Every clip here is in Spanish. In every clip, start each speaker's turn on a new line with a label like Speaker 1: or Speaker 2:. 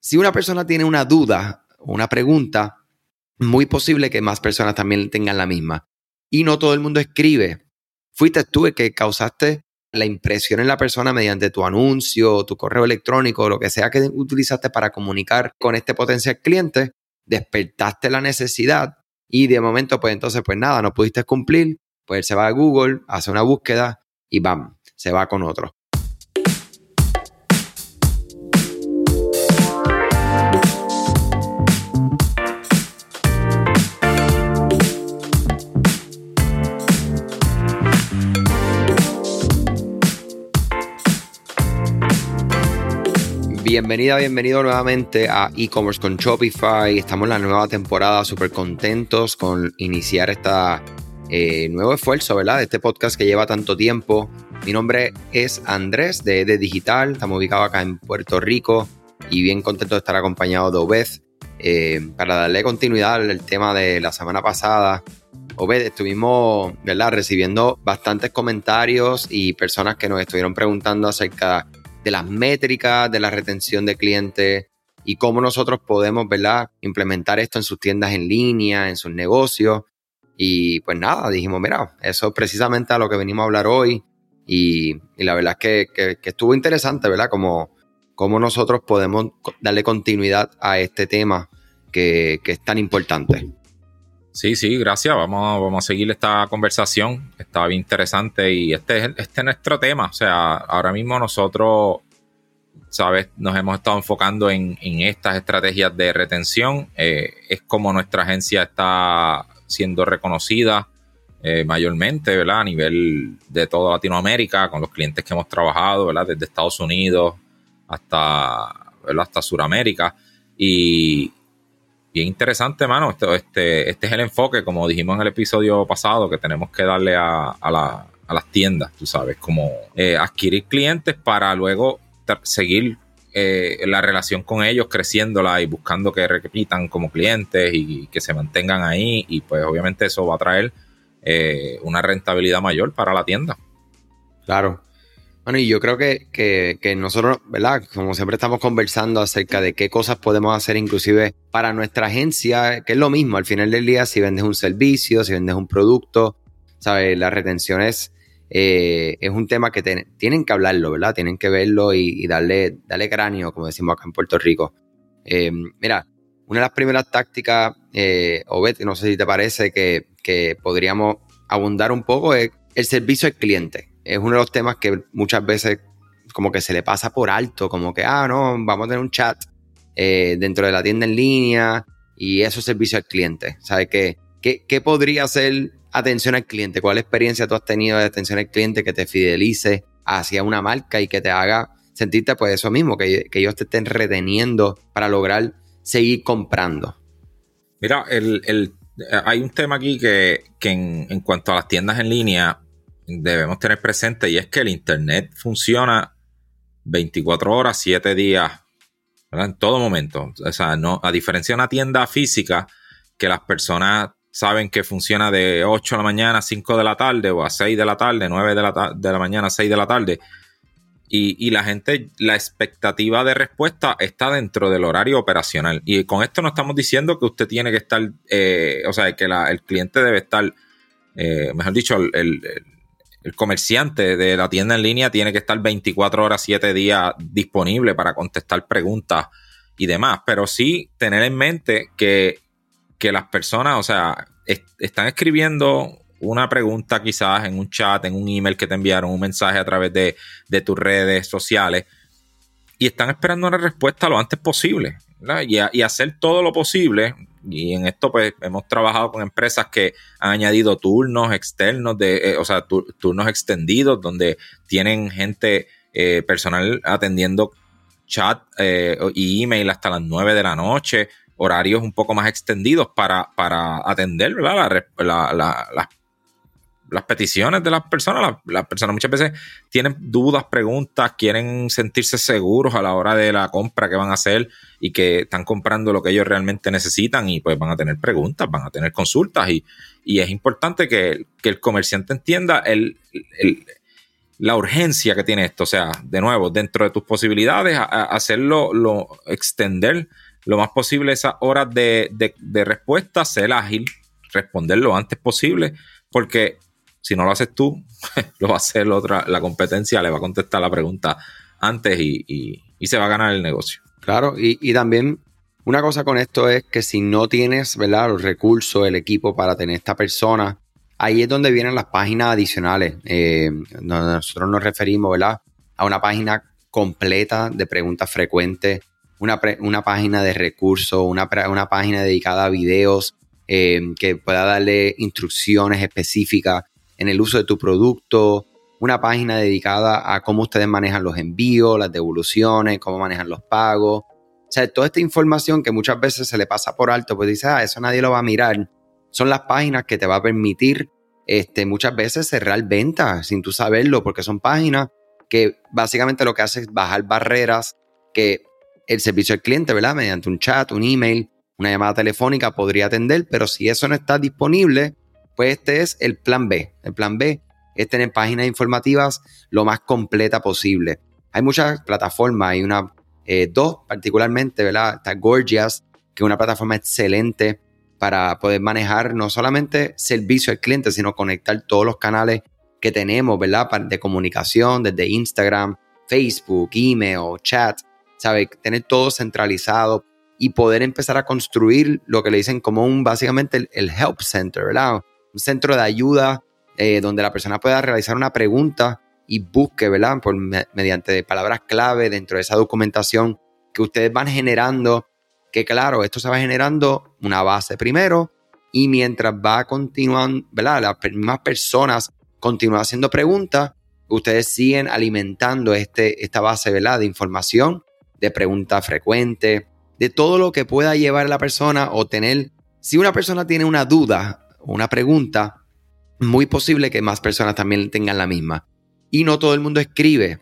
Speaker 1: si una persona tiene una duda o una pregunta, muy posible que más personas también tengan la misma. Y no todo el mundo escribe. Fuiste tú el que causaste la impresión en la persona mediante tu anuncio, tu correo electrónico, lo que sea que utilizaste para comunicar con este potencial cliente, despertaste la necesidad y de momento, pues entonces, pues nada, no pudiste cumplir, pues él se va a Google, hace una búsqueda y bam, se va con otro. Bienvenida, bienvenido nuevamente a e-commerce con Shopify. Estamos en la nueva temporada, súper contentos con iniciar este nuevo esfuerzo, ¿verdad? De este podcast que lleva tanto tiempo. Mi nombre es Andrés de ED Digital, estamos ubicados acá en Puerto Rico y bien contento de estar acompañado de Obed eh, para darle continuidad al tema de la semana pasada. Obed, estuvimos, ¿verdad? Recibiendo bastantes comentarios y personas que nos estuvieron preguntando acerca de las métricas, de la retención de clientes y cómo nosotros podemos, ¿verdad?, implementar esto en sus tiendas en línea, en sus negocios. Y pues nada, dijimos, mira, eso es precisamente a lo que venimos a hablar hoy. Y, la verdad es que, estuvo interesante, ¿verdad? Como, cómo nosotros podemos darle continuidad a este tema que, que es tan importante.
Speaker 2: Sí, sí, gracias. Vamos, vamos a seguir esta conversación. Está bien interesante y este es, este nuestro tema. O sea, ahora mismo nosotros, ¿sabes? Nos hemos estado enfocando en, estas estrategias de retención. Eh, es como nuestra agencia está siendo reconocida eh, mayormente, ¿verdad? A nivel de toda Latinoamérica, con los clientes que hemos trabajado, ¿verdad? Desde Estados Unidos hasta, hasta Sudamérica. Y, bien interesante, mano. Este, este, es el enfoque, como dijimos en el episodio pasado, que tenemos que darle a, las tiendas, tú sabes, como eh, adquirir clientes para luego seguir eh, la relación con ellos, creciéndola y buscando que repitan como clientes y que se mantengan ahí. Y pues obviamente eso va a traer eh, una rentabilidad mayor para la tienda.
Speaker 1: Claro. Bueno, y yo creo que, que, nosotros, ¿verdad? Como siempre estamos conversando acerca de qué cosas podemos hacer inclusive para nuestra agencia, que es lo mismo, al final del día, si vendes un servicio, si vendes un producto, ¿sabes? La retención es, eh, es un tema que tienen que hablarlo, ¿verdad? Tienen que verlo y, darle, darle cráneo, como decimos acá en Puerto Rico. Eh, mira, una de las primeras tácticas, eh, Obed, no sé si te parece, que podríamos abundar un poco es el servicio al cliente es uno de los temas que muchas veces como que se le pasa por alto, como que, ah, no, vamos a tener un chat eh, dentro de la tienda en línea y eso es servicio al cliente. ¿Sabes qué, qué, podría ser atención al cliente? ¿Cuál experiencia tú has tenido de atención al cliente que te fidelice hacia una marca y que te haga sentirte pues eso mismo, que, ellos te estén reteniendo para lograr seguir comprando?
Speaker 2: Mira, el, hay un tema aquí que, en, en, cuanto a las tiendas en línea, debemos tener presente y es que el Internet funciona 24 horas, 7 días, en todo momento. O sea, no, a diferencia de una tienda física, que las personas saben que funciona de 8 de la mañana a 5 de la tarde o a 6 de la tarde, 9 de la, de la mañana a 6 de la tarde. Y, la gente, la expectativa de respuesta está dentro del horario operacional. Y con esto no estamos diciendo que usted tiene que estar, eh, o sea, que el cliente debe estar, eh, mejor dicho, el comerciante de la tienda en línea tiene que estar 24 horas, 7 días disponible para contestar preguntas y demás. Pero sí tener en mente que, las personas, o sea, están escribiendo una pregunta quizás en un chat, en un email que te enviaron, un mensaje a través de, de tus redes sociales y están esperando una respuesta lo antes posible. Y, y, hacer todo lo posible. Y en esto, pues, hemos trabajado con empresas que han añadido turnos externos, de, eh, o sea, turnos extendidos, donde tienen gente eh, personal atendiendo chat eh, y email hasta las 9 de la noche, horarios un poco más extendidos para, para atender la, las las peticiones de las personas. Las, personas muchas veces tienen dudas, preguntas, quieren sentirse seguros a la hora de la compra que van a hacer y que están comprando lo que ellos realmente necesitan y pues van a tener preguntas, van a tener consultas y, es importante que, el comerciante entienda el, la urgencia que tiene esto. O sea, de nuevo, dentro de tus posibilidades, hacerlo, lo, extender lo más posible esas horas de, respuesta, ser ágil, responder lo antes posible, porque si no lo haces tú, lo va a hacer la otra, la competencia le va a contestar la pregunta antes y, se va a ganar el negocio.
Speaker 1: Claro, y, y, también una cosa con esto es que si no tienes ¿verdad? los recursos, el equipo para tener esta persona ahí es donde vienen las páginas adicionales, eh, nosotros nos referimos, ¿verdad? A una página completa de preguntas frecuentes, una, una página de recursos, una, una, página dedicada a videos eh, que pueda darle instrucciones específicas en el uso de tu producto, una página dedicada a cómo ustedes manejan los envíos, las devoluciones, cómo manejan los pagos. O sea, toda esta información que muchas veces se le pasa por alto, pues dice, ah, eso nadie lo va a mirar son las páginas que te va a permitir este, muchas veces cerrar ventas sin tú saberlo, porque son páginas que básicamente lo que hace es bajar barreras que el servicio al cliente, ¿verdad? Mediante un chat, un email, una llamada telefónica podría atender, pero si eso no está disponible, pues este es el plan B. El plan B es tener páginas informativas lo más completa posible. Hay muchas plataformas, hay una, eh, dos particularmente, ¿verdad? Está Gorgias, que es una plataforma excelente para poder manejar no solamente servicio al cliente, sino conectar todos los canales que tenemos, ¿verdad? De comunicación, desde Instagram, Facebook, email, chat, ¿sabe? Tener todo centralizado y poder empezar a construir lo que le dicen como un, básicamente, el, help center, ¿verdad? Un centro de ayuda eh, donde la persona pueda realizar una pregunta y busque, ¿verdad? Por, mediante palabras clave dentro de esa documentación que ustedes van generando que claro, esto se va generando una base primero y mientras va continuando, ¿verdad? Las mismas personas continúan haciendo preguntas, ustedes siguen alimentando este, esta base, ¿verdad? De información, de preguntas frecuentes, de todo lo que pueda llevar la persona o tener, si una persona tiene una duda una pregunta, muy posible que más personas también tengan la misma. Y no todo el mundo escribe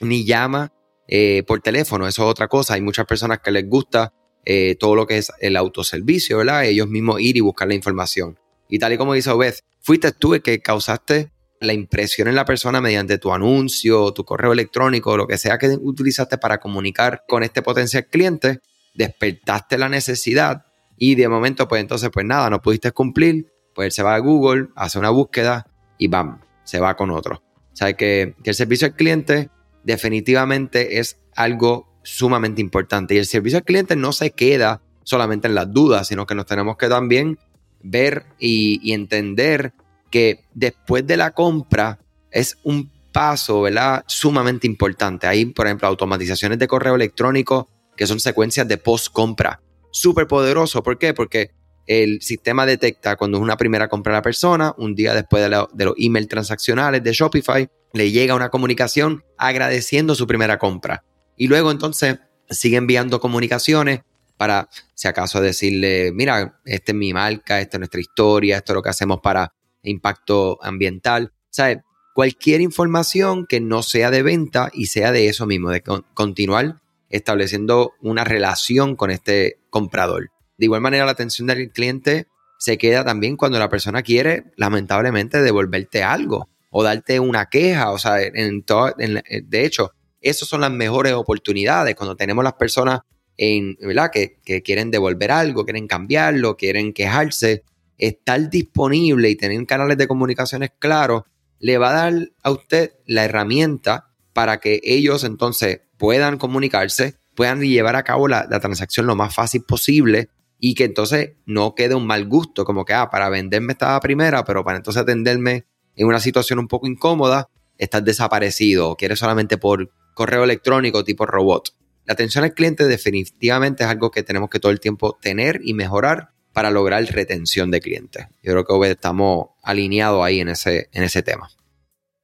Speaker 1: ni llama eh, por teléfono, eso es otra cosa. Hay muchas personas que les gusta eh, todo lo que es el autoservicio, ¿verdad? Ellos mismos ir y buscar la información. Y tal y como dice Obed, fuiste tú el que causaste la impresión en la persona mediante tu anuncio, tu correo electrónico, lo que sea que utilizaste para comunicar con este potencial cliente, despertaste la necesidad y de momento, pues entonces, pues nada, no pudiste cumplir, pues él se va a Google, hace una búsqueda y bam, se va con otro. O sea, que, que el servicio al cliente definitivamente es algo sumamente importante. Y el servicio al cliente no se queda solamente en las dudas, sino que nos tenemos que también ver y, entender que después de la compra es un paso, ¿verdad? Sumamente importante. Hay, por ejemplo, automatizaciones de correo electrónico que son secuencias de post-compra. Súper poderoso. ¿Por qué? Porque el sistema detecta cuando es una primera compra a la persona, un día después de, de los emails transaccionales de Shopify, le llega una comunicación agradeciendo su primera compra. Y luego entonces sigue enviando comunicaciones para, si acaso, decirle, mira, esta es mi marca, esta es nuestra historia, esto es lo que hacemos para impacto ambiental. ¿Sabes? Cualquier información que no sea de venta y sea de eso mismo, de continuar estableciendo una relación con este comprador. De igual manera, la atención del cliente se queda también cuando la persona quiere, lamentablemente, devolverte algo o darte una queja. O sea, en todo, de hecho, esas son las mejores oportunidades cuando tenemos las personas en, ¿verdad? Que, quieren devolver algo, quieren cambiarlo, quieren quejarse. Estar disponible y tener canales de comunicaciones claros le va a dar a usted la herramienta para que ellos entonces puedan comunicarse, puedan llevar a cabo la, transacción lo más fácil posible y que entonces no quede un mal gusto, como que, ah, para venderme estaba primera, pero para entonces atenderme en una situación un poco incómoda, estás desaparecido o quieres solamente por correo electrónico tipo robot. La atención al cliente definitivamente es algo que tenemos que todo el tiempo tener y mejorar para lograr retención de clientes. Yo creo que estamos alineados ahí en ese, en ese tema.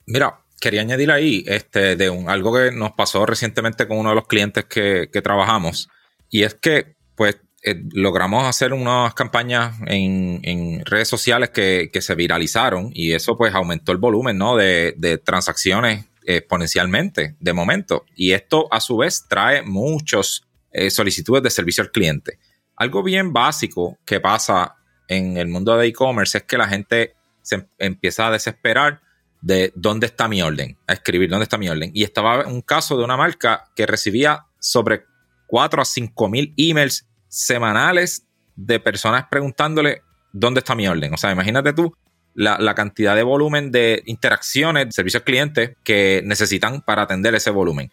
Speaker 2: Mira, quería añadir ahí este, de un, algo que nos pasó recientemente con uno de los clientes que, trabajamos, y es que pues eh, logramos hacer unas campañas en, redes sociales que, se viralizaron y eso pues aumentó el volumen ¿no? de, de transacciones exponencialmente de momento. Y esto a su vez trae muchas eh, solicitudes de servicio al cliente. Algo bien básico que pasa en el mundo de e-commerce es que la gente se em, empieza a desesperar de dónde está mi orden, a escribir dónde está mi orden. Y estaba un caso de una marca que recibía sobre 4 a 5 mil emails semanales de personas preguntándole dónde está mi orden. O sea, imagínate tú la, la, cantidad de volumen de interacciones, servicios clientes que necesitan para atender ese volumen.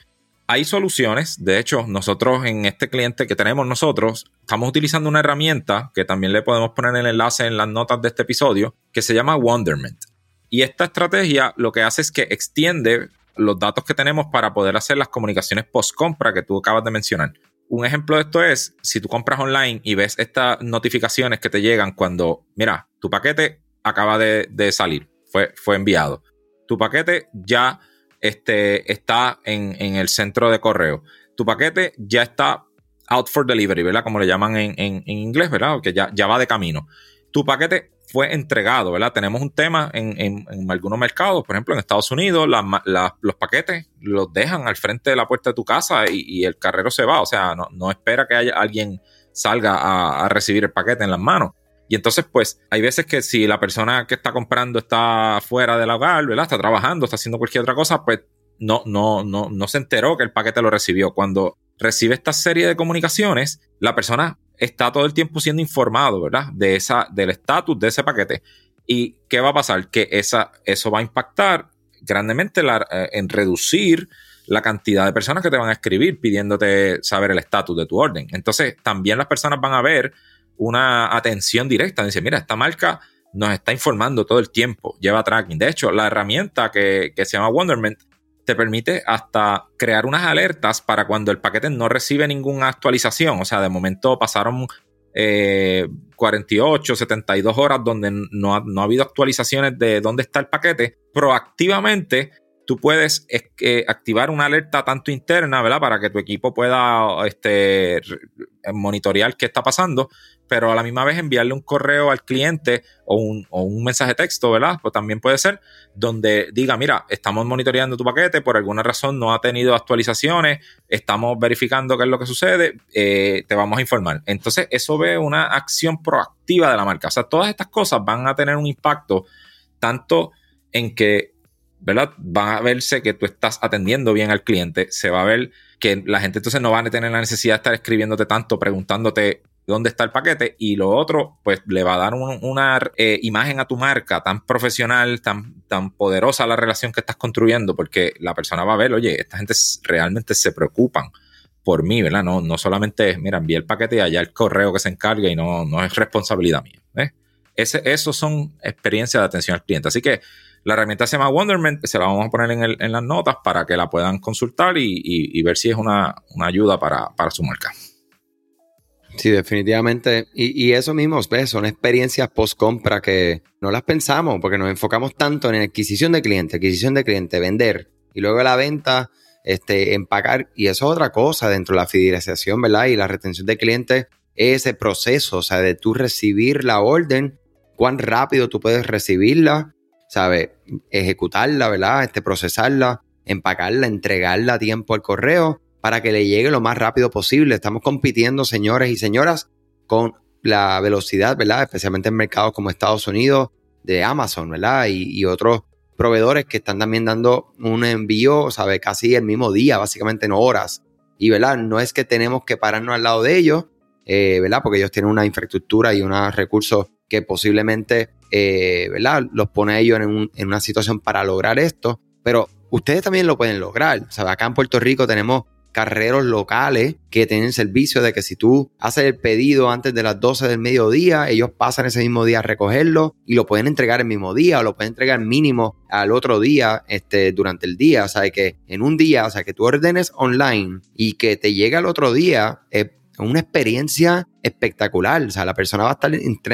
Speaker 2: Hay soluciones, de hecho, nosotros en este cliente que tenemos nosotros, estamos utilizando una herramienta que también le podemos poner el enlace en las notas de este episodio, que se llama Wonderment. Y esta estrategia lo que hace es que extiende los datos que tenemos para poder hacer las comunicaciones post-compra que tú acabas de mencionar. Un ejemplo de esto es, si tú compras online y ves estas notificaciones que te llegan cuando, mira, tu paquete acaba de, salir, fue, fue enviado. Tu paquete ya este, está en, el centro de correo. Tu paquete ya está out for delivery, ¿verdad? Como le llaman en, inglés, ¿verdad? Que ya, ya va de camino. Tu paquete fue entregado, ¿verdad? Tenemos un tema en, algunos mercados, por ejemplo en Estados Unidos, los paquetes los dejan al frente de la puerta de tu casa y, el carrero se va, o sea, no, espera que haya, alguien salga a, recibir el paquete en las manos. Y entonces, pues, hay veces que si la persona que está comprando está fuera del hogar, ¿verdad? Está trabajando, está haciendo cualquier otra cosa, pues no, no, no, no se enteró que el paquete lo recibió. Cuando recibe esta serie de comunicaciones, la persona está todo el tiempo siendo informado, ¿verdad? De esa, del estatus de ese paquete. ¿Y qué va a pasar? Que esa, eso va a impactar grandemente eh, en reducir la cantidad de personas que te van a escribir pidiéndote saber el estatus de tu orden. Entonces, también las personas van a ver una atención directa. Dice, mira, esta marca nos está informando todo el tiempo, lleva tracking. De hecho, la herramienta que, que se llama Wonderment te permite hasta crear unas alertas para cuando el paquete no recibe ninguna actualización. O sea, de momento pasaron 48, eh, 72 horas donde no ha, no ha habido actualizaciones de dónde está el paquete. Proactivamente tú puedes activar una alerta tanto interna, ¿verdad? Para que tu equipo pueda este, monitorear qué está pasando, pero a la misma vez enviarle un correo al cliente o un, o un mensaje de texto, ¿verdad? Pues también puede ser donde diga, mira, estamos monitoreando tu paquete, por alguna razón no ha tenido actualizaciones, estamos verificando qué es lo que sucede, eh, te vamos a informar. Entonces, eso ve una acción proactiva de la marca. O sea, todas estas cosas van a tener un impacto tanto en que ¿verdad? Va a verse que tú estás atendiendo bien al cliente, se va a ver que la gente entonces no va a tener la necesidad de estar escribiéndote tanto, preguntándote dónde está el paquete y lo otro, pues le va a dar una eh, imagen a tu marca tan profesional, tan, tan poderosa la relación que estás construyendo, porque la persona va a ver, oye, esta gente realmente se preocupan por mí, ¿verdad? No, no solamente es, mira, envíe el paquete y allá el correo que se encargue y no, no es responsabilidad mía. ¿eh? Ese, esos son experiencias de atención al cliente. Así que la herramienta se llama Wonderment, se la vamos a poner en, las notas para que la puedan consultar y, ver si es una, ayuda para, su marca.
Speaker 1: Sí, definitivamente. Y, eso mismo, ¿ves? son experiencias post-compra que no las pensamos porque nos enfocamos tanto en adquisición de cliente, adquisición de cliente, vender y luego la venta, este, empacar. Y eso es otra cosa dentro de la fidelización, ¿verdad? Y la retención de clientes ese proceso, o sea, de tú recibir la orden, cuán rápido tú puedes recibirla ¿sabes? Ejecutarla, ¿verdad? Este, procesarla, empacarla, entregarla a tiempo al correo para que le llegue lo más rápido posible. Estamos compitiendo, señores y señoras, con la velocidad, ¿verdad? Especialmente en mercados como Estados Unidos, de Amazon, ¿verdad? Y, otros proveedores que están también dando un envío, ¿sabe? Casi el mismo día, básicamente en horas. Y, ¿verdad? No es que tenemos que pararnos al lado de ellos, eh, ¿verdad? Porque ellos tienen una infraestructura y unos recursos que posiblemente eh, ¿verdad? Los pone a ellos en, una situación para lograr esto, pero ustedes también lo pueden lograr. O sea, acá en Puerto Rico tenemos carreros locales que tienen servicio de que si tú haces el pedido antes de las 12 del mediodía, ellos pasan ese mismo día a recogerlo y lo pueden entregar el mismo día o lo pueden entregar mínimo al otro día este, durante el día. O sea, que en un día, o sea, que tú ordenes online y que te llegue al otro día, es una experiencia espectacular. O sea, la persona va a estar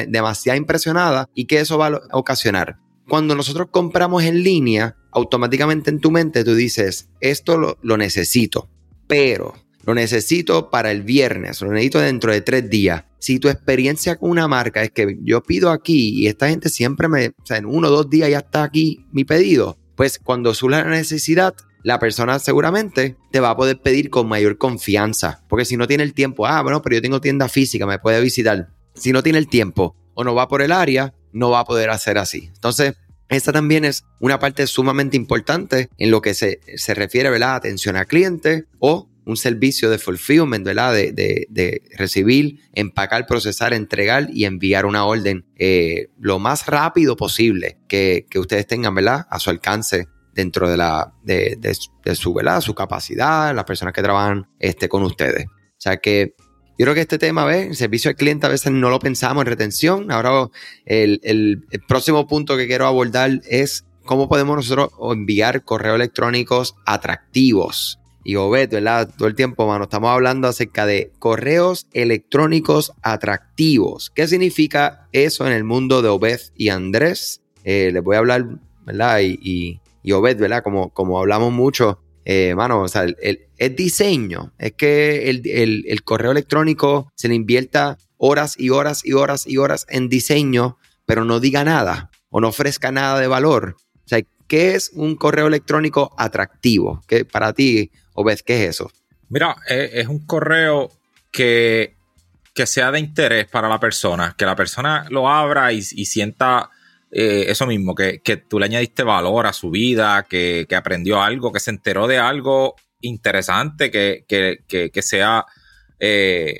Speaker 1: demasiado impresionada y que eso va a ocasionar. Cuando nosotros compramos en línea, automáticamente en tu mente tú dices, esto lo, necesito, pero lo necesito para el viernes, lo necesito dentro de tres días. Si tu experiencia con una marca es que yo pido aquí y esta gente siempre me, o sea, en uno o dos días ya está aquí mi pedido, pues cuando surge la necesidad, la persona seguramente te va a poder pedir con mayor confianza. Porque si no tiene el tiempo, ah, bueno, pero yo tengo tienda física, me puede visitar. Si no tiene el tiempo o no va por el área, no va a poder hacer así. Entonces, esta también es una parte sumamente importante en lo que se, se refiere ¿verdad? atención al cliente o un servicio de fulfillment, ¿verdad? De, de, recibir, empacar, procesar, entregar y enviar una orden eh, lo más rápido posible que, que, ustedes tengan, ¿verdad? A su alcance dentro de, la, de, su, ¿verdad? Su capacidad, las personas que trabajan este, con ustedes. O sea que yo creo que este tema, ¿ves? El servicio al cliente a veces no lo pensamos en retención. Ahora el, próximo punto que quiero abordar es cómo podemos nosotros enviar correos electrónicos atractivos. Y Obed, ¿verdad? Todo el tiempo, mano, estamos hablando acerca de correos electrónicos atractivos. ¿Qué significa eso en el mundo de Obed y Andrés? Eh, les voy a hablar, ¿verdad? Y, y Obed, ¿verdad? Como, como hablamos mucho, eh, mano, o sea, el, el, diseño. Es que el, correo electrónico se le invierta horas y horas y horas y horas en diseño, pero no diga nada o no ofrezca nada de valor. O sea, ¿qué es un correo electrónico atractivo? ¿Qué, para ti, Obed, qué es eso?
Speaker 2: Mira, e, es, un correo que, que sea de interés para la persona, que la persona lo abra y, y sienta eh, eso mismo, que, tú le añadiste valor a su vida, que, aprendió algo, que se enteró de algo interesante, que, que sea, eh,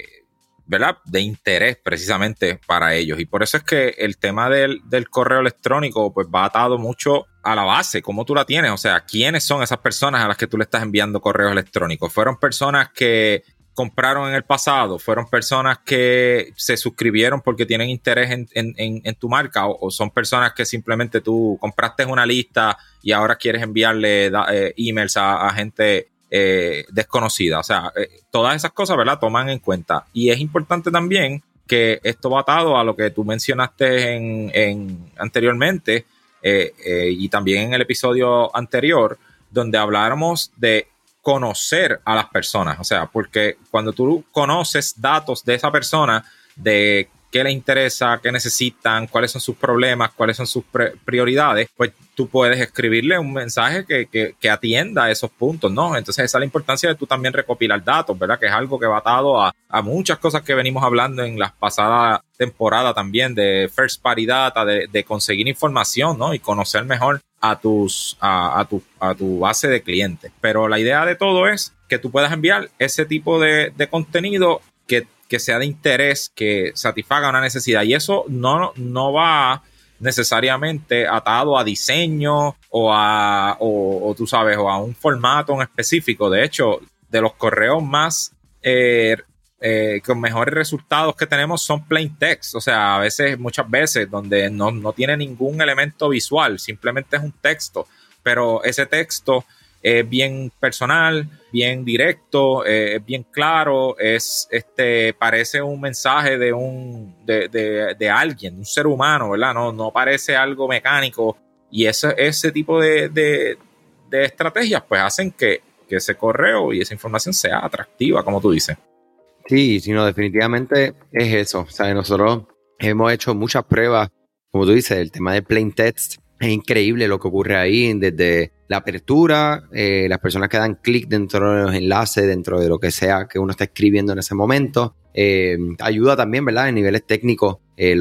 Speaker 2: ¿verdad? De interés precisamente para ellos. Y por eso es que el tema del, del, correo electrónico pues va atado mucho a la base, cómo tú la tienes, o sea, quiénes son esas personas a las que tú le estás enviando correos electrónicos. Fueron personas que compraron en el pasado fueron personas que se suscribieron porque tienen interés en, tu marca o, son personas que simplemente tú compraste una lista y ahora quieres enviarle eh, emails a, gente eh, desconocida. O sea, eh, todas esas cosas, ¿verdad? Toman en cuenta. Y es importante también que esto va atado a lo que tú mencionaste en, anteriormente y también en el episodio anterior, donde habláramos de conocer a las personas. O sea, porque cuando tú conoces datos de esa persona, de qué le interesa, qué necesitan, cuáles son sus problemas, cuáles son sus prioridades, pues tú puedes escribirle un mensaje que, que, atienda esos puntos, ¿no? Entonces esa es la importancia de tú también recopilar datos, ¿verdad? Que es algo que va atado a, a muchas cosas que venimos hablando en las pasadas temporadas también de first party data, de, de conseguir información, ¿no? Y conocer mejor a, tus, a, tu, a tu base de clientes. Pero la idea de todo es que tú puedas enviar ese tipo de, contenido que, sea de interés, que satisfaga una necesidad. Y eso no, no va necesariamente atado a diseño o a, o, tú sabes, o a un formato en específico. De hecho, de los correos más eh, eh, con mejores resultados que tenemos son plain text. O sea, a veces, muchas veces, donde no, tiene ningún elemento visual, simplemente es un texto. Pero ese texto es bien personal, bien directo, eh, es bien claro, es este, parece un mensaje de un de, de, de, alguien, un ser humano, ¿verdad? No, no parece algo mecánico. Y ese, ese tipo de, de, estrategias, pues hacen que, que ese correo y esa información sea atractiva, como tú dices.
Speaker 1: Sí, sino definitivamente es eso. O sea, nosotros hemos hecho muchas pruebas, como tú dices, el tema de plain text. Es increíble lo que ocurre ahí, desde la apertura, eh, las personas que dan clic dentro de los enlaces, dentro de lo que sea que uno está escribiendo en ese momento. Eh, ayuda también, ¿verdad? En niveles técnicos, eh,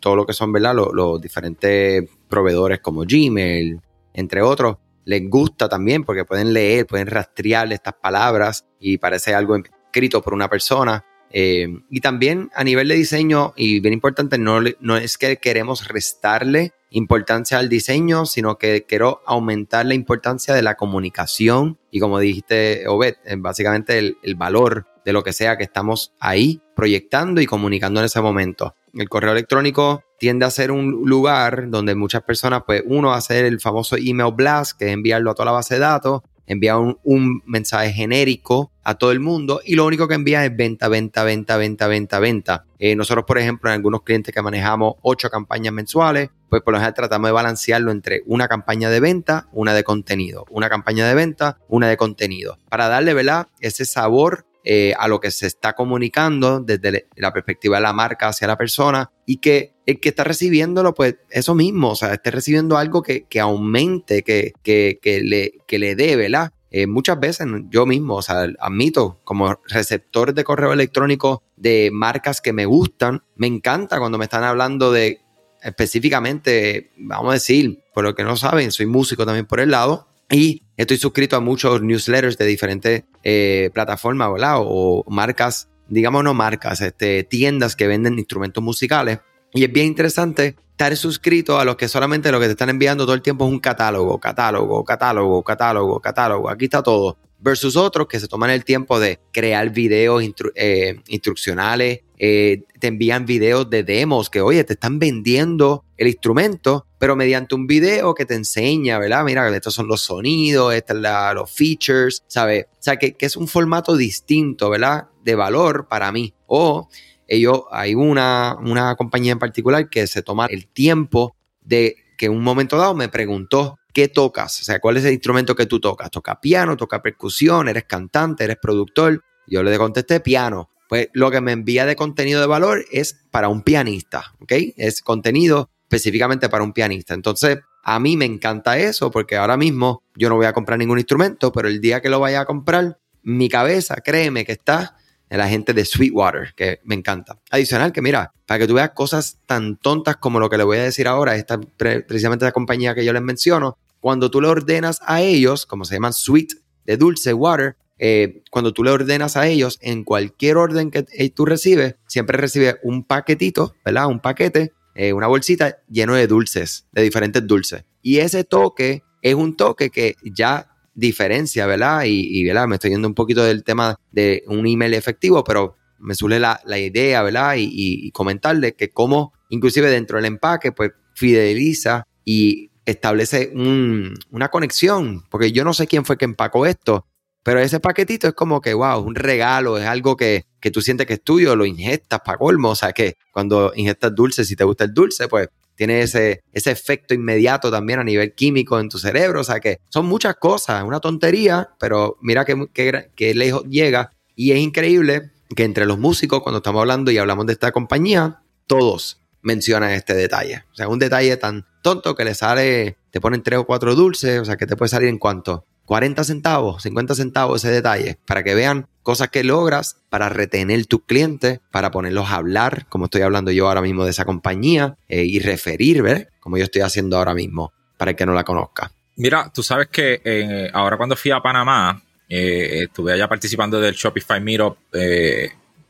Speaker 1: todo lo que son, ¿verdad? Los, diferentes proveedores como Gmail, entre otros, les gusta también porque pueden leer, pueden rastrear estas palabras y parece algo escrito por una persona. Eh, y también a nivel de diseño, y bien importante, no, no es que queremos restarle importancia al diseño, sino que quiero aumentar la importancia de la comunicación y como dijiste, Obed, eh, básicamente el, el, valor de lo que sea que estamos ahí proyectando y comunicando en ese momento. El correo electrónico tiende a ser un lugar donde muchas personas, pues uno, hacer el famoso email blast, que es enviarlo a toda la base de datos, envía un, mensaje genérico a todo el mundo y lo único que envía es venta, venta, venta, venta, venta, venta. Eh, nosotros, por ejemplo, en algunos clientes que manejamos ocho campañas mensuales, pues por lo general tratamos de balancearlo entre una campaña de venta, una de contenido, una campaña de venta, una de contenido, para darle, ¿verdad? Ese sabor eh, a lo que se está comunicando desde la perspectiva de la marca hacia la persona y que el que está recibiéndolo, pues eso mismo, o sea, esté recibiendo algo que, aumente, que, que, le, que le dé, ¿verdad? Eh, muchas veces yo mismo, o sea, admito, como receptor de correo electrónico de marcas que me gustan, me encanta cuando me están hablando de específicamente, vamos a decir, por lo que no saben, soy músico también por el lado y estoy suscrito a muchos newsletters de diferentes eh, plataformas ¿verdad? o marcas, digamos no marcas, este, tiendas que venden instrumentos musicales. Y es bien interesante estar suscrito a los que solamente lo que te están enviando todo el tiempo es un catálogo, catálogo, catálogo, catálogo, catálogo. Aquí está todo versus otros que se toman el tiempo de crear videos eh, instruccionales, eh, te envían videos de demos que, oye, te están vendiendo el instrumento, pero mediante un video que te enseña, ¿verdad? Mira, estos son los sonidos, estos son los features, ¿sabes? O sea, que, es un formato distinto, ¿verdad? De valor para mí. O ellos, hay una, una compañía en particular que se toma el tiempo de que en un momento dado me preguntó, ¿qué tocas? O sea, ¿cuál es el instrumento que tú tocas? ¿Toca piano? ¿Toca percusión? ¿Eres cantante? ¿Eres productor? Yo le contesté piano. Pues lo que me envía de contenido de valor es para un pianista, ¿ok? Es contenido específicamente para un pianista. Entonces, a mí me encanta eso porque ahora mismo yo no voy a comprar ningún instrumento, pero el día que lo vaya a comprar, mi cabeza, créeme que está en la gente de Sweetwater, que me encanta. Adicional que mira, para que tú veas cosas tan tontas como lo que le voy a decir ahora, esta precisamente la compañía que yo les menciono, cuando tú le ordenas a ellos, como se llaman sweet, de dulce, water, eh, cuando tú le ordenas a ellos, en cualquier orden que tú recibes, siempre recibes un paquetito, ¿verdad? Un paquete, eh, una bolsita lleno de dulces, de diferentes dulces. Y ese toque es un toque que ya diferencia, ¿verdad? Y, ¿verdad? Me estoy yendo un poquito del tema de un email efectivo, pero me suele la, idea, ¿verdad? Y, y, comentarle que cómo, inclusive dentro del empaque, pues fideliza y establece una conexión, porque yo no sé quién fue que empacó esto, pero ese paquetito es como que, wow, un regalo, es algo que, que tú sientes que es tuyo, lo ingestas para colmo, o sea que cuando ingestas dulce, si te gusta el dulce, pues tiene ese, ese efecto inmediato también a nivel químico en tu cerebro. O sea que son muchas cosas, una tontería, pero mira que, que, lejos llega. Y es increíble que entre los músicos, cuando estamos hablando y hablamos de esta compañía, todos mencionan este detalle. O sea, un detalle tan tonto que le sale, te ponen tres o cuatro dulces, o sea, que te puede salir en cuanto 40 centavos, 50 centavos ese detalle, para que vean cosas que logras para retener tus clientes, para ponerlos a hablar, como estoy hablando yo ahora mismo de esa compañía, eh, y referir. Como yo estoy haciendo ahora mismo, para el que no la conozca.
Speaker 2: Mira, tú sabes que eh, ahora cuando fui a Panamá, eh, estuve allá participando del Shopify Meetup,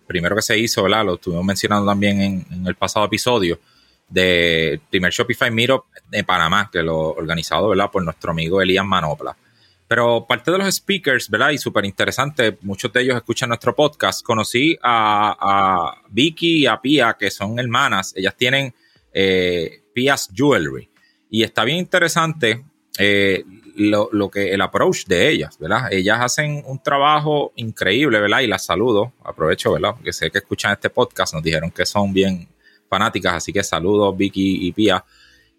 Speaker 2: primero que se hizo, ¿verdad? Lo estuvimos mencionando también en, en el pasado episodio del primer Shopify Meetup de Panamá, que lo organizado, ¿verdad? Por nuestro amigo Elías Manopla. Pero parte de los speakers, ¿verdad? Y súper interesante, muchos de ellos escuchan nuestro podcast. Conocí a, Vicky y a Pia, que son hermanas. Ellas tienen eh, Pia's Jewelry. Y está bien interesante eh, lo, que el approach de ellas, ¿verdad? Ellas hacen un trabajo increíble, ¿verdad? Y las saludo, aprovecho, ¿verdad? Porque sé que escuchan este podcast, nos dijeron que son bien fanáticas, así que saludos Vicky y Pia.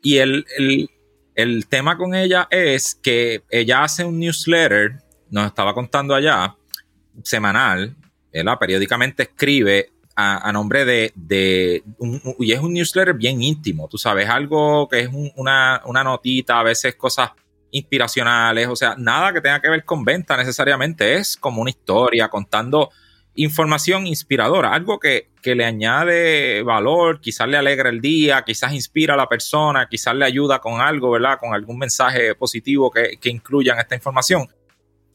Speaker 2: Y el, el, el tema con ella es que ella hace un newsletter, nos estaba contando allá, semanal, ¿verdad? periódicamente escribe a, nombre de, y es un newsletter bien íntimo, tú sabes, algo que es una, una notita, a veces cosas inspiracionales, o sea, nada que tenga que ver con venta necesariamente, es como una historia contando información inspiradora, algo que, le añade valor, quizás le alegra el día, quizás inspira a la persona, quizás le ayuda con algo, ¿verdad? Con algún mensaje positivo que, que incluyan esta información.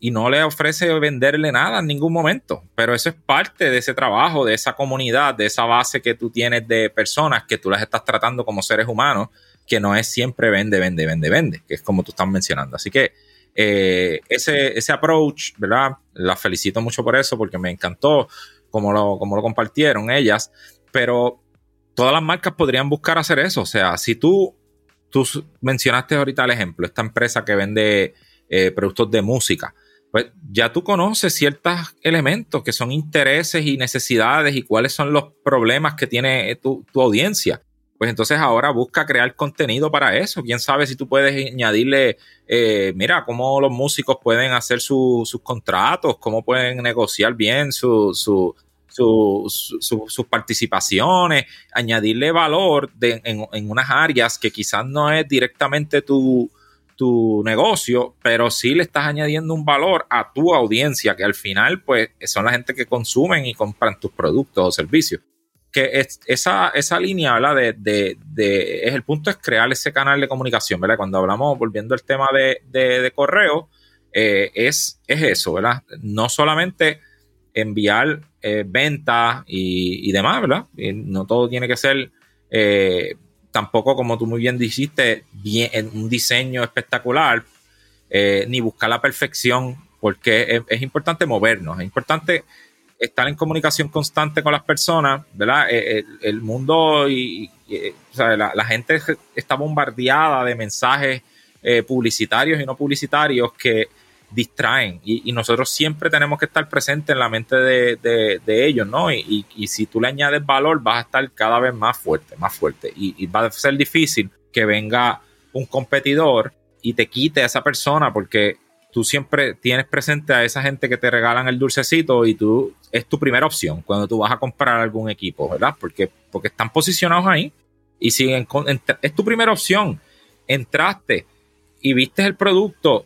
Speaker 2: Y no le ofrece venderle nada en ningún momento, pero eso es parte de ese trabajo, de esa comunidad, de esa base que tú tienes de personas que tú las estás tratando como seres humanos, que no es siempre vende, vende, vende, vende, que es como tú estás mencionando. Así que eh, ese, ese approach, ¿verdad? Las felicito mucho por eso porque me encantó como lo, lo compartieron ellas, pero todas las marcas podrían buscar hacer eso. O sea, si tú, tú mencionaste ahorita el ejemplo, esta empresa que vende eh, productos de música, pues ya tú conoces ciertos elementos que son intereses y necesidades y cuáles son los problemas que tiene tu, tu audiencia pues entonces ahora busca crear contenido para eso. Quién sabe si tú puedes añadirle, eh, mira, cómo los músicos pueden hacer sus contratos, cómo pueden negociar bien su, su, sus participaciones, añadirle valor en, unas áreas que quizás no es directamente tu, tu negocio, pero sí le estás añadiendo un valor a tu audiencia, que al final pues son la gente que consumen y compran tus productos o servicios. Que esa, esa línea, ¿verdad? De, de, es el punto es crear ese canal de comunicación, ¿verdad? Cuando hablamos, volviendo al tema de, correo, eh, es, es eso, ¿verdad? No solamente enviar eh, ventas y, demás, ¿verdad? no todo tiene que ser eh, tampoco, como tú muy bien dijiste, bien, un diseño espectacular, ni buscar la perfección, porque es importante movernos, es importante estar en comunicación constante con las personas, ¿verdad? Eh, eh, el, mundo y, eh, la, gente está bombardeada de mensajes publicitarios y no publicitarios que distraen y, nosotros siempre tenemos que estar presentes en la mente de, ellos, ¿no? Y, si tú le añades valor, vas a estar cada vez más fuerte, más fuerte y, va a ser difícil que venga un competidor y te quite a esa persona porque tú siempre tienes presente a esa gente que te regalan el dulcecito y tú es tu primera opción cuando tú vas a comprar algún equipo, ¿verdad? Porque, porque están posicionados ahí y siguen es tu primera opción. Entraste y viste el producto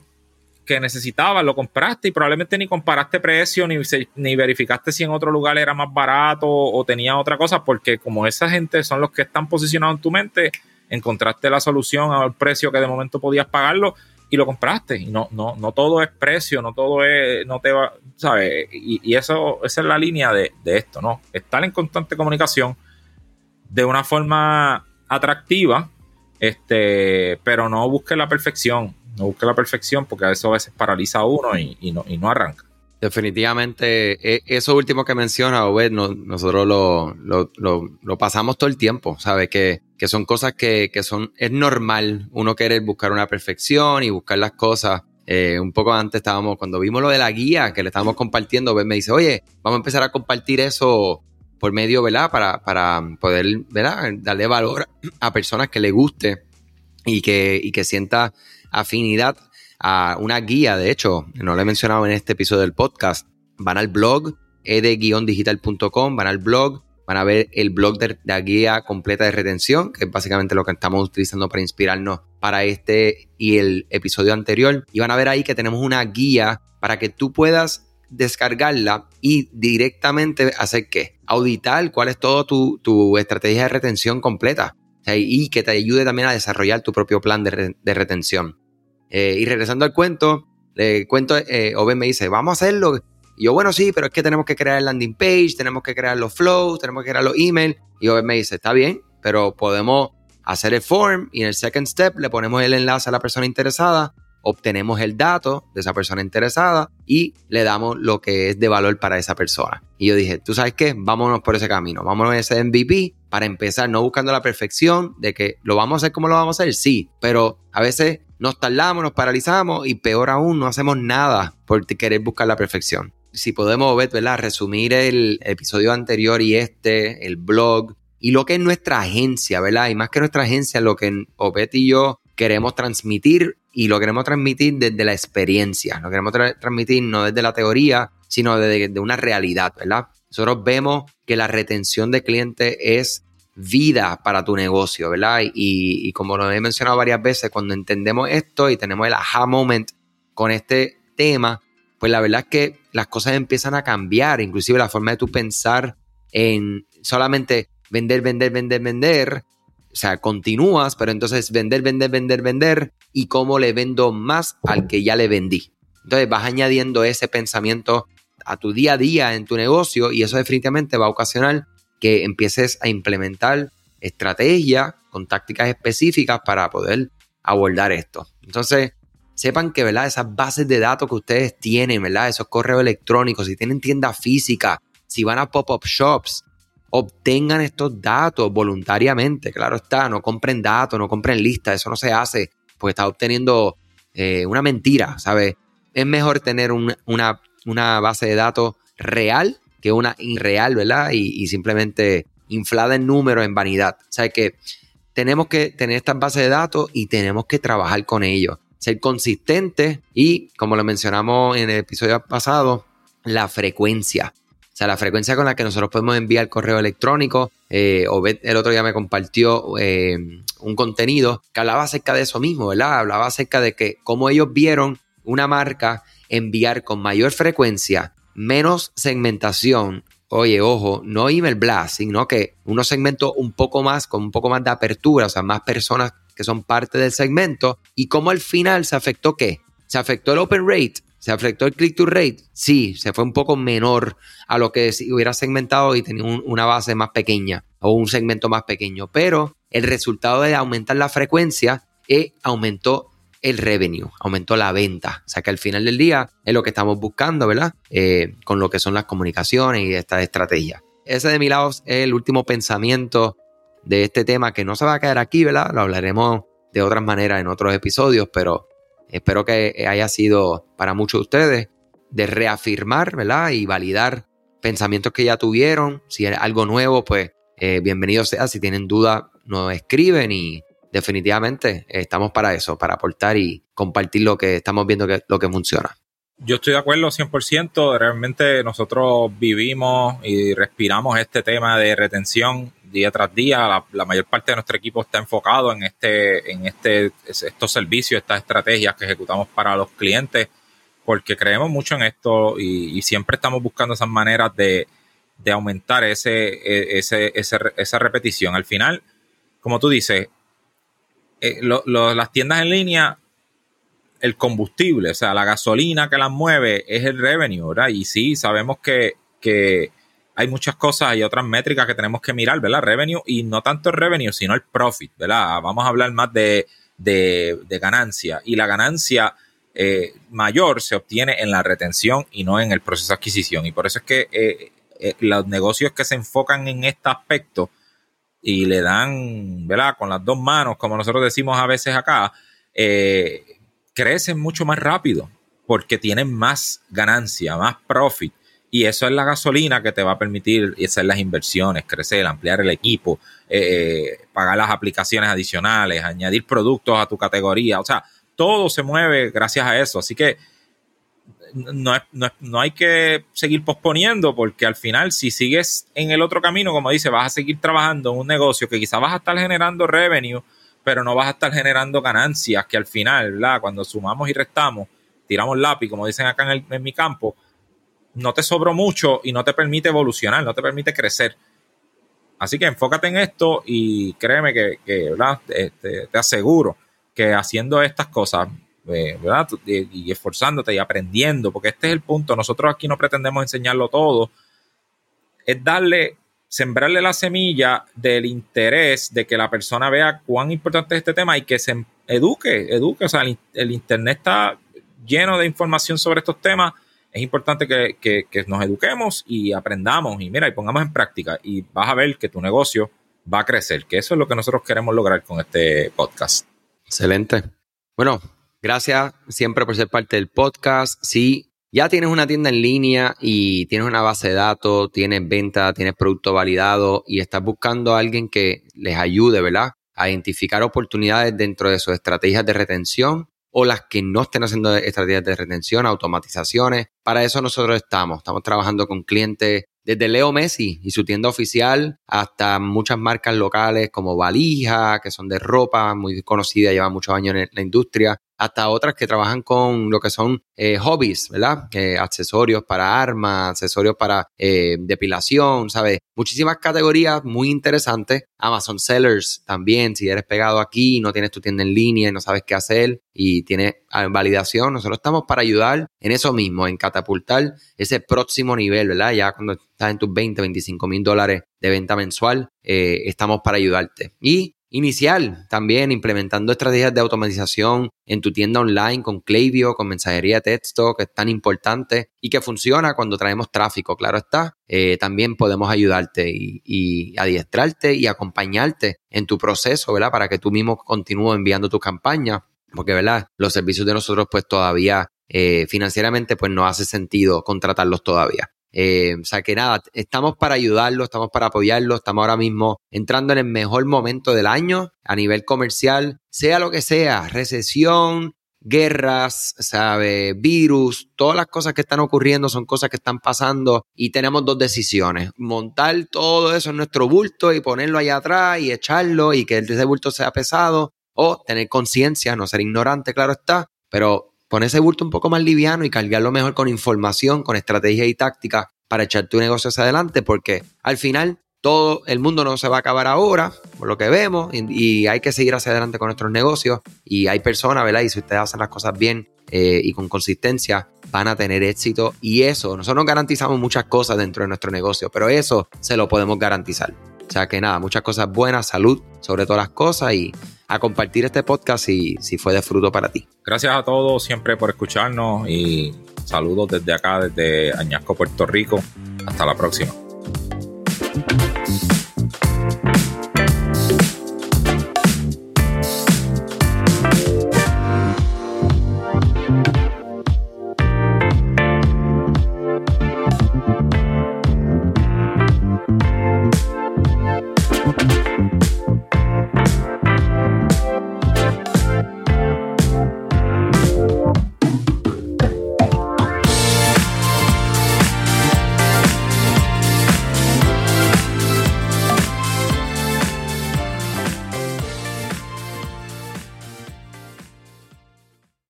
Speaker 2: que necesitabas, lo compraste y probablemente ni comparaste precio ni, ni verificaste si en otro lugar era más barato o tenía otra cosa, porque como esa gente son los que están posicionados en tu mente, encontraste la solución al precio que de momento podías pagarlo y lo compraste. Y no, no, no todo es precio, no todo es, no te va, ¿sabes? Y, eso, esa es la línea de, esto, ¿no? Estar en constante comunicación de una forma atractiva, este, pero no busque la perfección, no busque la perfección porque eso a veces paraliza a uno y, no, y no arranca.
Speaker 1: Definitivamente, e, eso último que menciona, Obed, nosotros lo, lo, pasamos todo el tiempo, ¿sabes? Que, que son cosas que, que, son, es normal uno querer buscar una perfección y buscar las cosas. Eh, un poco antes estábamos, cuando vimos lo de la guía que le estábamos compartiendo, Obed me dice, oye, vamos a empezar a compartir eso por medio, ¿verdad? Para, para poder, ¿verdad? Darle valor a personas que le guste y que, y que sienta afinidad a una guía, de hecho, no lo he mencionado en este episodio del podcast, van al blog ed-digital.com, van al blog, van a ver el blog de la guía completa de retención, que es básicamente lo que estamos utilizando para inspirarnos para este y el episodio anterior. Y van a ver ahí que tenemos una guía para que tú puedas descargarla y directamente hacer qué? Auditar cuál es toda tu, tu, estrategia de retención completa. y que te ayude también a desarrollar tu propio plan de, de retención. Eh, y regresando al cuento, le cuento, eh, Oben me dice, vamos a hacerlo. Y yo, bueno, sí, pero es que tenemos que crear el landing page, tenemos que crear los flows, tenemos que crear los emails. Y Oben me dice, está bien, pero podemos hacer el form y en el second step le ponemos el enlace a la persona interesada, obtenemos el dato de esa persona interesada y le damos lo que es de valor para esa persona. Y yo dije, ¿tú sabes qué? Vámonos por ese camino, vámonos a ese MVP para empezar, no buscando la perfección de que lo vamos a hacer como lo vamos a hacer, sí, pero a veces nos tardamos, nos paralizamos y peor aún, no hacemos nada por querer buscar la perfección. Si podemos, ver, ¿verdad? resumir el episodio anterior y este, el blog y lo que es nuestra agencia, ¿verdad? Y más que nuestra agencia, lo que Obed y yo queremos transmitir y lo queremos transmitir desde la experiencia, lo queremos transmitir no desde la teoría, sino desde una realidad, ¿verdad? Nosotros vemos que la retención de clientes es vida para tu negocio, ¿verdad? Y, como lo he mencionado varias veces, cuando entendemos esto y tenemos el aha moment con este tema, pues la verdad es que las cosas empiezan a cambiar, inclusive la forma de tu pensar en solamente vender, vender, vender, vender, o sea, continúas, pero entonces vender, vender, vender, vender y cómo le vendo más al que ya le vendí. Entonces vas añadiendo ese pensamiento a tu día a día en tu negocio y eso definitivamente va a ocasionar que empieces a implementar estrategias con tácticas específicas para poder abordar esto. Entonces, sepan que, ¿verdad? Esas bases de datos que ustedes tienen, ¿verdad? Esos correos electrónicos, si tienen tienda física, si van a pop-up shops, obtengan estos datos voluntariamente. Claro está, no compren datos, no compren listas, eso no se hace porque está obteniendo eh, una mentira, ¿sabes? Es mejor tener una, una base de datos real que una irreal, ¿verdad? Y, simplemente inflada en números, en vanidad. O sea que tenemos que tener estas bases de datos y tenemos que trabajar con ellos. Ser consistentes y, como lo mencionamos en el episodio pasado, la frecuencia. O sea, la frecuencia con la que nosotros podemos enviar correo electrónico. Eh, el otro día me compartió eh, un contenido que hablaba acerca de eso mismo, ¿verdad? Hablaba acerca de que cómo ellos vieron una marca enviar con mayor frecuencia menos segmentación oye, ojo, no email blast, sino que unos segmentos un poco más, con un poco más de apertura, o sea, más personas que son parte del segmento, y cómo al final se afectó qué? Se afectó el open rate, ¿Se afectó el click to rate? Sí, se fue un poco menor a lo que si hubiera segmentado y tenía una base más pequeña o un segmento más pequeño. Pero el resultado de aumentar la frecuencia eh, aumentó el revenue, aumentó la venta. O sea que al final del día es lo que estamos buscando, ¿verdad? Eh, con lo que son las comunicaciones y estas estrategias. Ese de mi lado es el último pensamiento de este tema que no se va a quedar aquí, ¿verdad? Lo hablaremos de otras maneras en otros episodios, pero Espero que haya sido para muchos de ustedes de reafirmar, ¿verdad? Y validar pensamientos que ya tuvieron. Si es algo nuevo, pues eh, bienvenido sea. Si tienen dudas, nos escriben y definitivamente estamos para eso, para aportar y compartir lo que estamos viendo que lo que funciona.
Speaker 2: Yo estoy de acuerdo 100%. Realmente nosotros vivimos y respiramos este tema de retención día tras día. La, mayor parte de nuestro equipo está enfocado en este, en este, estos servicios, estas estrategias que ejecutamos para los clientes, porque creemos mucho en esto y, siempre estamos buscando esas maneras de, aumentar ese, e, ese, esa repetición. Al final, como tú dices, eh, las tiendas en línea, el combustible, o sea, la gasolina que las mueve es el revenue, ¿verdad? Y sí, sabemos que, que hay muchas cosas y otras métricas que tenemos que mirar, ¿verdad? Revenue y no tanto el revenue, sino el profit, ¿verdad? Vamos a hablar más de, ganancia y la ganancia eh, mayor se obtiene en la retención y no en el proceso de adquisición. Y por eso es que eh, eh, los negocios que se enfocan en este aspecto y le dan, ¿verdad? Con las dos manos, como nosotros decimos a veces acá, crecen mucho más rápido porque tienen más ganancia, más profit. Y eso es la gasolina que te va a permitir hacer las inversiones, crecer, ampliar el equipo, eh, eh, pagar las aplicaciones adicionales, añadir productos a tu categoría. O sea, todo se mueve gracias a eso. Así que no, no, hay que seguir posponiendo porque al final si sigues en el otro camino, como dice, vas a seguir trabajando en un negocio que quizás vas a estar generando revenue, pero no vas a estar generando ganancias que al final, ¿verdad? Cuando sumamos y restamos, tiramos lápiz, como dicen acá en, en mi campo, no te sobró mucho y no te permite evolucionar, no te permite crecer. Así que enfócate en esto y créeme que, este, te aseguro que haciendo estas cosas, eh, ¿verdad? Y, esforzándote y aprendiendo, porque este es el punto, nosotros aquí no pretendemos enseñarlo todo, es darle, sembrarle la semilla del interés de que la persona vea cuán importante es este tema y que se eduque, eduque, o sea, el Internet está lleno de información sobre estos temas es importante que, nos eduquemos y aprendamos y mira, y pongamos en práctica y vas a ver que tu negocio va a crecer, que eso es lo que nosotros queremos lograr con este podcast.
Speaker 1: Excelente. Bueno, gracias siempre por ser parte del podcast. Si ya tienes una tienda en línea y tienes una base de datos, tienes venta, tienes producto validado y estás buscando a alguien que les ayude, ¿verdad? A identificar oportunidades dentro de sus estrategias de retención o las que no estén haciendo estrategias de retención, automatizaciones. Para eso nosotros estamos. Estamos trabajando con clientes desde Leo Messi y su tienda oficial hasta muchas marcas locales como Valija, que son de ropa, muy conocida, llevan muchos años en la industria, hasta otras que trabajan con lo que son eh, hobbies, ¿verdad? Eh, accesorios para armas, accesorios para eh, depilación, ¿sabes? Muchísimas categorías muy interesantes. Amazon Sellers también, si eres pegado aquí no tienes tu tienda en línea y no sabes qué hacer y tienes ah, validación, nosotros estamos para ayudar en eso mismo, en catapultar ese próximo nivel, ¿verdad? Ya cuando estás en tus 20, 25 mil dólares de venta mensual, estamos para ayudarte. Y inicial también implementando estrategias de automatización en tu tienda online con Klaviyo, con mensajería de texto, que es tan importante y que funciona cuando traemos tráfico, claro está. Eh, también podemos ayudarte y, adiestrarte y acompañarte en tu proceso, ¿verdad? Para que tú mismo continúes enviando tu campaña, porque, ¿verdad? Los servicios de nosotros pues todavía eh, financieramente pues no hace sentido contratarlos todavía. Eh, o sea que nada, estamos para ayudarlo, estamos para apoyarlo, estamos ahora mismo entrando en el mejor momento del año a nivel comercial, sea lo que sea, recesión, guerras, sabe, virus, todas las cosas que están ocurriendo son cosas que están pasando y tenemos dos decisiones, montar todo eso en nuestro bulto y ponerlo allá atrás y echarlo y que ese bulto sea pesado o tener conciencia, no ser ignorante, claro está, pero poner ese bulto un poco más liviano y cargarlo mejor con información, con estrategia y táctica para echar tu negocio hacia adelante, porque al final todo el mundo no se va a acabar ahora, por lo que vemos, y, hay que seguir hacia adelante con nuestros negocios. Y hay personas, ¿verdad? Y si ustedes hacen las cosas bien eh, y con consistencia, van a tener éxito. Y eso, nosotros nos garantizamos muchas cosas dentro de nuestro negocio, pero eso se lo podemos garantizar. O sea que nada, muchas cosas buenas, salud sobre todas las cosas y a compartir este podcast si, si fue de fruto para ti.
Speaker 2: Gracias a todos siempre por escucharnos y saludos desde acá, desde Añasco, Puerto Rico. Hasta la próxima.